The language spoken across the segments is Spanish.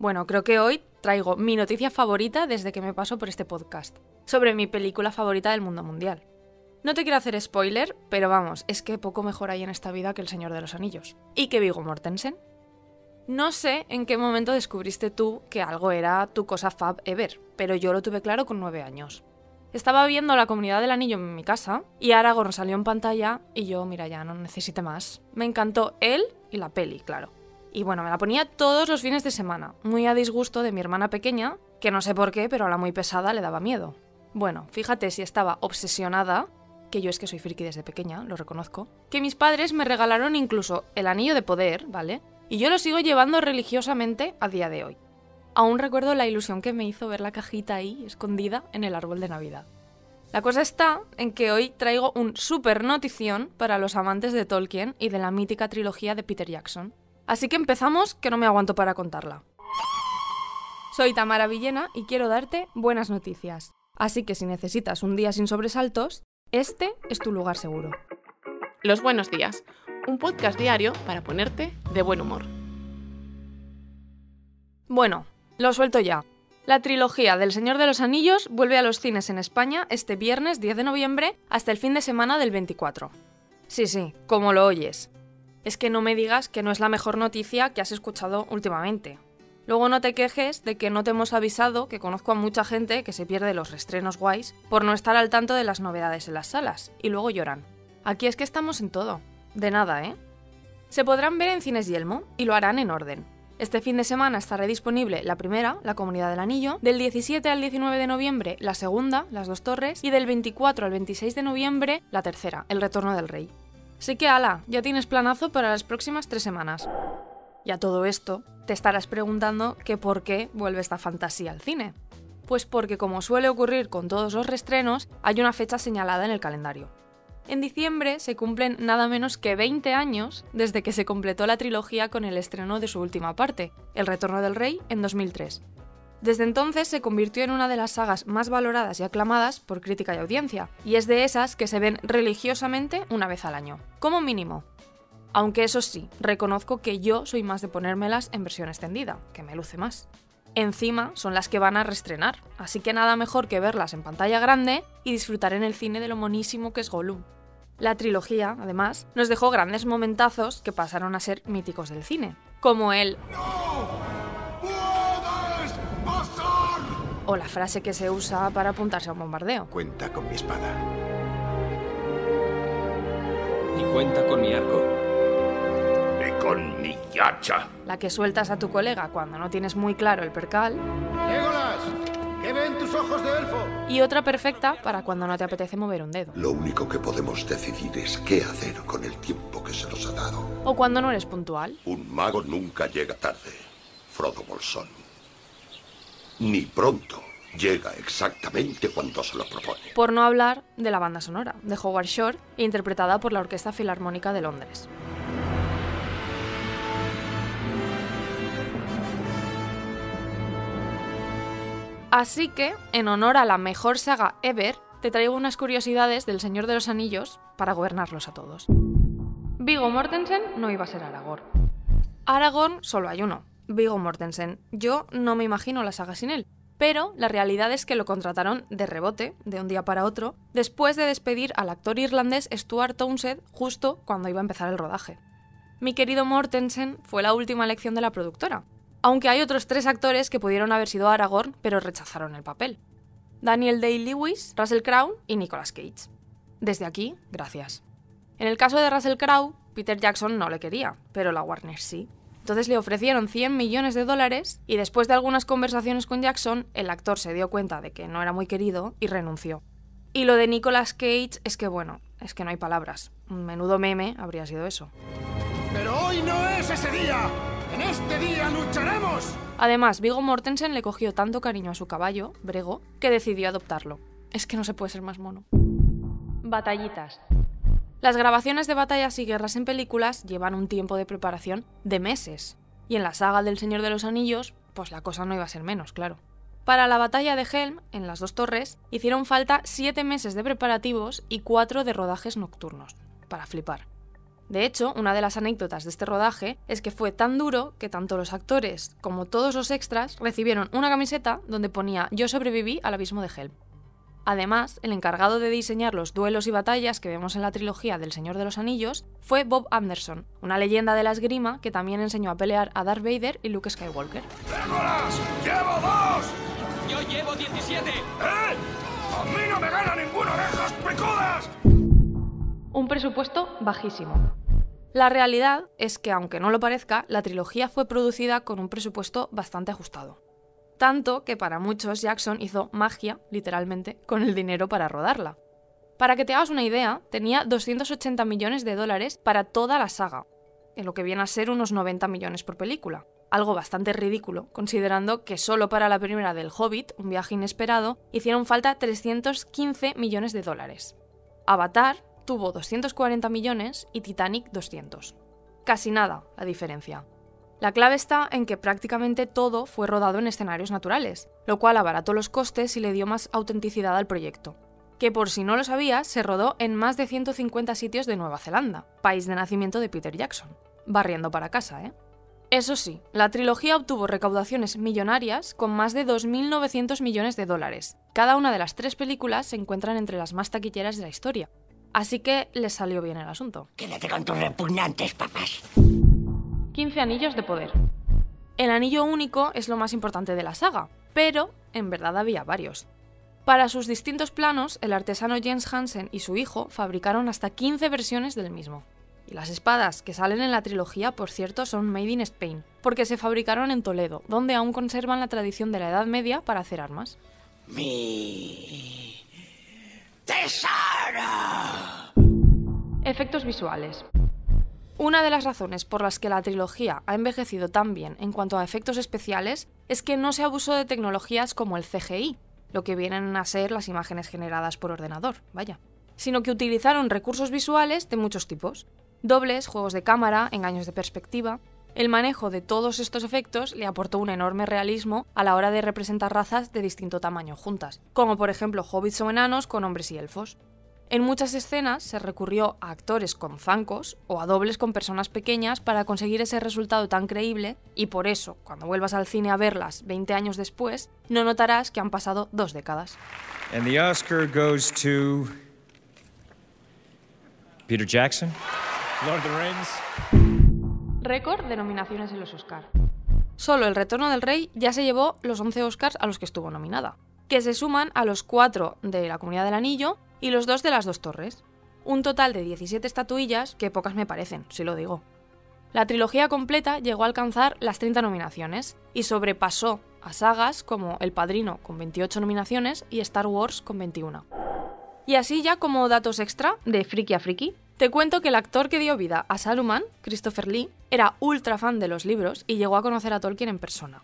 Bueno, creo que hoy traigo mi noticia favorita desde que me paso por este podcast, sobre mi película favorita del mundo mundial. No te quiero hacer spoiler, pero vamos, es que poco mejor hay en esta vida que El Señor de los Anillos. Y que Vigo Mortensen. No sé en qué momento descubriste tú que algo era tu cosa fab ever, pero yo lo tuve claro con nueve años. Estaba viendo La Comunidad del Anillo en mi casa y Aragorn salió en pantalla y yo, mira, ya no necesité más. Me encantó él y la peli, claro. Y bueno, me la ponía todos los fines de semana, muy a disgusto de mi hermana pequeña, que no sé por qué, pero a la muy pesada le daba miedo. Bueno, fíjate si estaba obsesionada, que yo es que soy friki desde pequeña, lo reconozco, que mis padres me regalaron incluso el anillo de poder, ¿vale? Y yo lo sigo llevando religiosamente a día de hoy. Aún recuerdo la ilusión que me hizo ver la cajita ahí, escondida en el árbol de Navidad. La cosa está en que hoy traigo un super notición para los amantes de Tolkien y de la mítica trilogía de Peter Jackson. Así que empezamos, que no me aguanto para contarla. Soy Tamara Villena y quiero darte buenas noticias. Así que si necesitas un día sin sobresaltos, este es tu lugar seguro. Los buenos días, un podcast diario para ponerte de buen humor. Bueno, lo suelto ya. La trilogía del Señor de los Anillos vuelve a los cines en España este viernes 10 de noviembre hasta el fin de semana del 24. Sí, sí, como lo oyes es que no me digas que no es la mejor noticia que has escuchado últimamente. Luego no te quejes de que no te hemos avisado, que conozco a mucha gente que se pierde los restrenos guays por no estar al tanto de las novedades en las salas, y luego lloran. Aquí es que estamos en todo. De nada, ¿eh? Se podrán ver en Cines Yelmo, y lo harán en orden. Este fin de semana estará disponible la primera, La Comunidad del Anillo, del 17 al 19 de noviembre la segunda, Las Dos Torres, y del 24 al 26 de noviembre la tercera, El Retorno del Rey. Así que, ala, ya tienes planazo para las próximas tres semanas. Y a todo esto, te estarás preguntando que por qué vuelve esta fantasía al cine. Pues porque, como suele ocurrir con todos los restrenos, hay una fecha señalada en el calendario. En diciembre se cumplen nada menos que 20 años desde que se completó la trilogía con el estreno de su última parte, El Retorno del Rey, en 2003. Desde entonces se convirtió en una de las sagas más valoradas y aclamadas por crítica y audiencia, y es de esas que se ven religiosamente una vez al año, como mínimo. Aunque eso sí, reconozco que yo soy más de ponérmelas en versión extendida, que me luce más. Encima son las que van a restrenar, así que nada mejor que verlas en pantalla grande y disfrutar en el cine de lo monísimo que es Gollum. La trilogía, además, nos dejó grandes momentazos que pasaron a ser míticos del cine, como el o la frase que se usa para apuntarse a un bombardeo. Cuenta con mi espada. Y cuenta con mi arco. Con mi hacha. La que sueltas a tu colega cuando no tienes muy claro el percal. ¡Legolas! ¿Qué ven tus ojos de elfo? Y otra perfecta para cuando no te apetece mover un dedo. Lo único que podemos decidir es qué hacer con el tiempo que se nos ha dado. O cuando no eres puntual. Un mago nunca llega tarde, Frodo Bolsón. Ni pronto. Llega exactamente cuando se lo propone. Por no hablar de la banda sonora, de Howard Shore, interpretada por la Orquesta Filarmónica de Londres. Así que, en honor a la mejor saga ever, te traigo unas curiosidades del Señor de los Anillos para gobernarlos a todos. Vigo Mortensen no iba a ser Aragorn. Aragorn solo hay uno, Vigo Mortensen. Yo no me imagino la saga sin él, pero la realidad es que lo contrataron de rebote, de un día para otro, después de despedir al actor irlandés Stuart Townsend justo cuando iba a empezar el rodaje. Mi querido Mortensen fue la última elección de la productora, aunque hay otros tres actores que pudieron haber sido Aragorn, pero rechazaron el papel. Daniel Day-Lewis, Russell Crowe y Nicolas Cage. Desde aquí, gracias. En el caso de Russell Crowe, Peter Jackson no le quería, pero la Warner sí. Entonces le ofrecieron 100 millones de dólares y después de algunas conversaciones con Jackson, el actor se dio cuenta de que no era muy querido y renunció. Y lo de Nicolas Cage es que, bueno, es que no hay palabras. Un menudo meme habría sido eso. Pero hoy no es ese día. En este día lucharemos. Además, Vigo Mortensen le cogió tanto cariño a su caballo, Brego, que decidió adoptarlo. Es que no se puede ser más mono. Batallitas. Las grabaciones de batallas y guerras en películas llevan un tiempo de preparación de meses. Y en la saga del Señor de los Anillos, pues la cosa no iba a ser menos, claro. Para la batalla de Helm, en las dos torres, hicieron falta siete meses de preparativos y cuatro de rodajes nocturnos. Para flipar. De hecho, una de las anécdotas de este rodaje es que fue tan duro que tanto los actores como todos los extras recibieron una camiseta donde ponía Yo sobreviví al abismo de Helm. Además, el encargado de diseñar los duelos y batallas que vemos en la trilogía del Señor de los Anillos fue Bob Anderson, una leyenda de la esgrima que también enseñó a pelear a Darth Vader y Luke Skywalker. ¡Legolas! ¡Llevo dos! ¡Yo llevo 17! ¿Eh? ¡A mí no me gana ninguna de esas picudas! Un presupuesto bajísimo. La realidad es que, aunque no lo parezca, la trilogía fue producida con un presupuesto bastante ajustado. Tanto que para muchos Jackson hizo magia, literalmente, con el dinero para rodarla. Para que te hagas una idea, tenía 280 millones de dólares para toda la saga, en lo que viene a ser unos 90 millones por película. Algo bastante ridículo, considerando que solo para la primera del Hobbit, un viaje inesperado, hicieron falta 315 millones de dólares. Avatar tuvo 240 millones y Titanic 200. Casi nada la diferencia. La clave está en que prácticamente todo fue rodado en escenarios naturales, lo cual abarató los costes y le dio más autenticidad al proyecto. Que por si no lo sabías, se rodó en más de 150 sitios de Nueva Zelanda, país de nacimiento de Peter Jackson. Barriendo para casa, ¿eh? Eso sí, la trilogía obtuvo recaudaciones millonarias con más de 2.900 millones de dólares. Cada una de las tres películas se encuentran entre las más taquilleras de la historia. Así que les salió bien el asunto. Quédate con tus repugnantes papás. 15 anillos de poder. El anillo único es lo más importante de la saga, pero en verdad había varios. Para sus distintos planos, el artesano Jens Hansen y su hijo fabricaron hasta 15 versiones del mismo. Y las espadas que salen en la trilogía, por cierto, son made in Spain, porque se fabricaron en Toledo, donde aún conservan la tradición de la Edad Media para hacer armas. Mi Efectos visuales. Una de las razones por las que la trilogía ha envejecido tan bien en cuanto a efectos especiales es que no se abusó de tecnologías como el CGI, lo que vienen a ser las imágenes generadas por ordenador, vaya, sino que utilizaron recursos visuales de muchos tipos, dobles, juegos de cámara, engaños de perspectiva. El manejo de todos estos efectos le aportó un enorme realismo a la hora de representar razas de distinto tamaño juntas, como por ejemplo hobbits o enanos con hombres y elfos. En muchas escenas se recurrió a actores con zancos o a dobles con personas pequeñas para conseguir ese resultado tan creíble y por eso, cuando vuelvas al cine a verlas 20 años después, no notarás que han pasado dos décadas. And the Oscar goes to Peter Jackson. Lord of the Rings. Récord de nominaciones en los Oscar. Solo El Retorno del Rey ya se llevó los 11 Oscars a los que estuvo nominada, que se suman a los 4 de La Comunidad del Anillo y los 2 de Las Dos Torres. Un total de 17 estatuillas que pocas me parecen, si lo digo. La trilogía completa llegó a alcanzar las 30 nominaciones y sobrepasó a sagas como El Padrino con 28 nominaciones y Star Wars con 21. Y así ya como datos extra, de friki a friki, te cuento que el actor que dio vida a Saruman, Christopher Lee, era ultra fan de los libros y llegó a conocer a Tolkien en persona.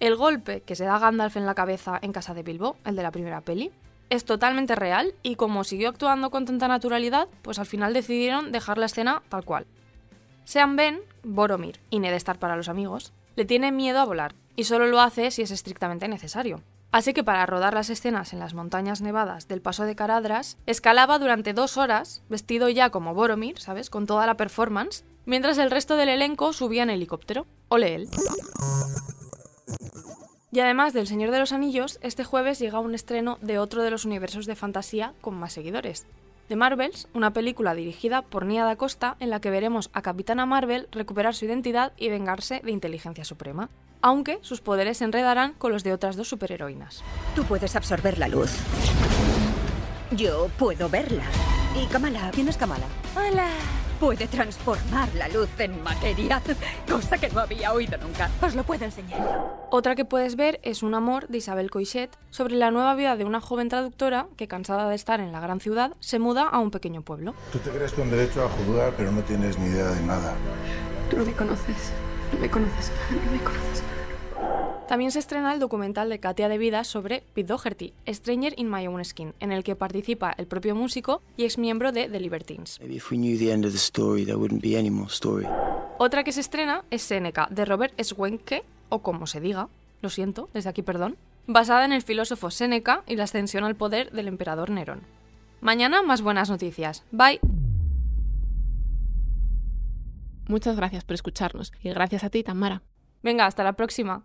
El golpe que se da Gandalf en la cabeza en casa de Bilbo, el de la primera peli, es totalmente real y como siguió actuando con tanta naturalidad, pues al final decidieron dejar la escena tal cual. Sean Ben, Boromir y Ned Stark para los amigos, le tiene miedo a volar y solo lo hace si es estrictamente necesario. Así que para rodar las escenas en las montañas nevadas del paso de Caradras, escalaba durante dos horas, vestido ya como Boromir, ¿sabes? Con toda la performance, mientras el resto del elenco subía en helicóptero. Ole él. Y además del Señor de los Anillos, este jueves llega un estreno de otro de los universos de fantasía con más seguidores. The Marvels, una película dirigida por Nia da Costa en la que veremos a Capitana Marvel recuperar su identidad y vengarse de Inteligencia Suprema, aunque sus poderes se enredarán con los de otras dos superheroínas. Tú puedes absorber la luz. Yo puedo verla. Y Kamala, ¿quién es Kamala? Hola. Puede transformar la luz en materia, cosa que no había oído nunca. Os lo puedo enseñar. Otra que puedes ver es Un amor de Isabel Coixet sobre la nueva vida de una joven traductora que, cansada de estar en la gran ciudad, se muda a un pequeño pueblo. Tú te crees con derecho a juzgar, pero no tienes ni idea de nada. Tú no me conoces. No me conoces. No me conoces. También se estrena el documental de Katia de Vida sobre Pete Doherty, Stranger in My Own Skin, en el que participa el propio músico y ex miembro de The Libertines. Maybe if we knew the end of the story, there wouldn't be any more story. Otra que se estrena es Seneca, de Robert Swenke, o como se diga, lo siento, desde aquí perdón, basada en el filósofo Seneca y la ascensión al poder del emperador Nerón. Mañana más buenas noticias. Bye. Muchas gracias por escucharnos y gracias a ti, Tamara. Venga, hasta la próxima.